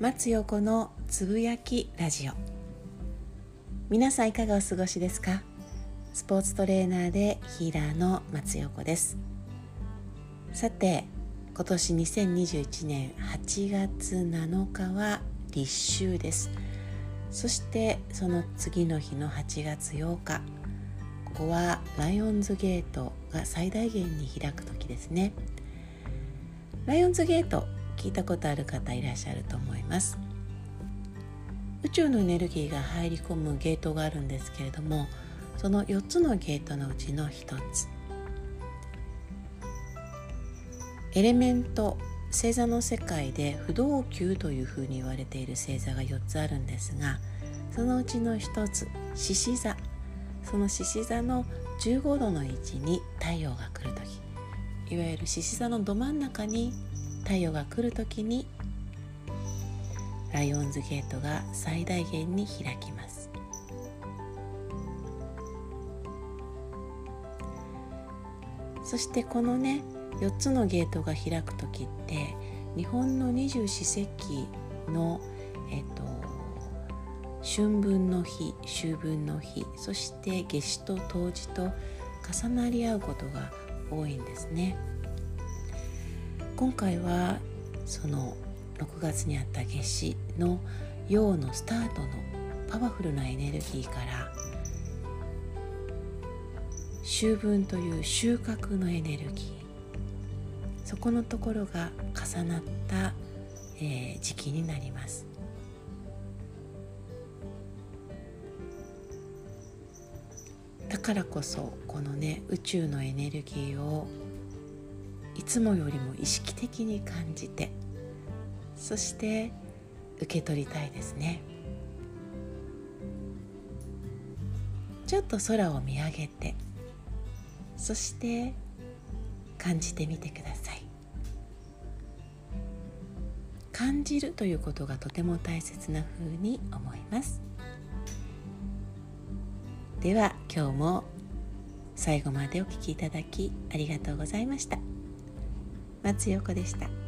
松横のつぶやきラジオ。皆さんいかがお過ごしですか？スポーツトレーナーでヒーラーの松横です。さて今年2021年8月7日は立秋です。そしてその次の日の8月8日ここはライオンズゲートが最大限に開く時ですね。ライオンズゲート聞いたことある方いらっしゃると思います。宇宙のエネルギーが入り込むゲートがあるんですけれどもその4つのゲートのうちの1つ。エレメント星座の世界で不動級というふうに言われている星座が4つあるんですがそのうちの1つ獅子座。その獅子座の15度の位置に太陽が来る時。いわゆる獅子座のど真ん中に太陽が来る時にライオンズゲートが最大限に開きますそしてこのね4つのゲートが開く時って日本の二十四節気の、えっと、春分の日秋分の日そして夏至と冬至と重なり合うことが多いんですね。今回はその6月にあった夏至の陽のスタートのパワフルなエネルギーから秋分という収穫のエネルギーそこのところが重なった、えー、時期になります。だからこそこのね宇宙のエネルギーをいつもよりも意識的に感じてそして受け取りたいですね。ちょっと空を見上げてそして感じてみてください。感じるということがとても大切な風に思います。では今日も最後までお聴きいただきありがとうございました。松横でした。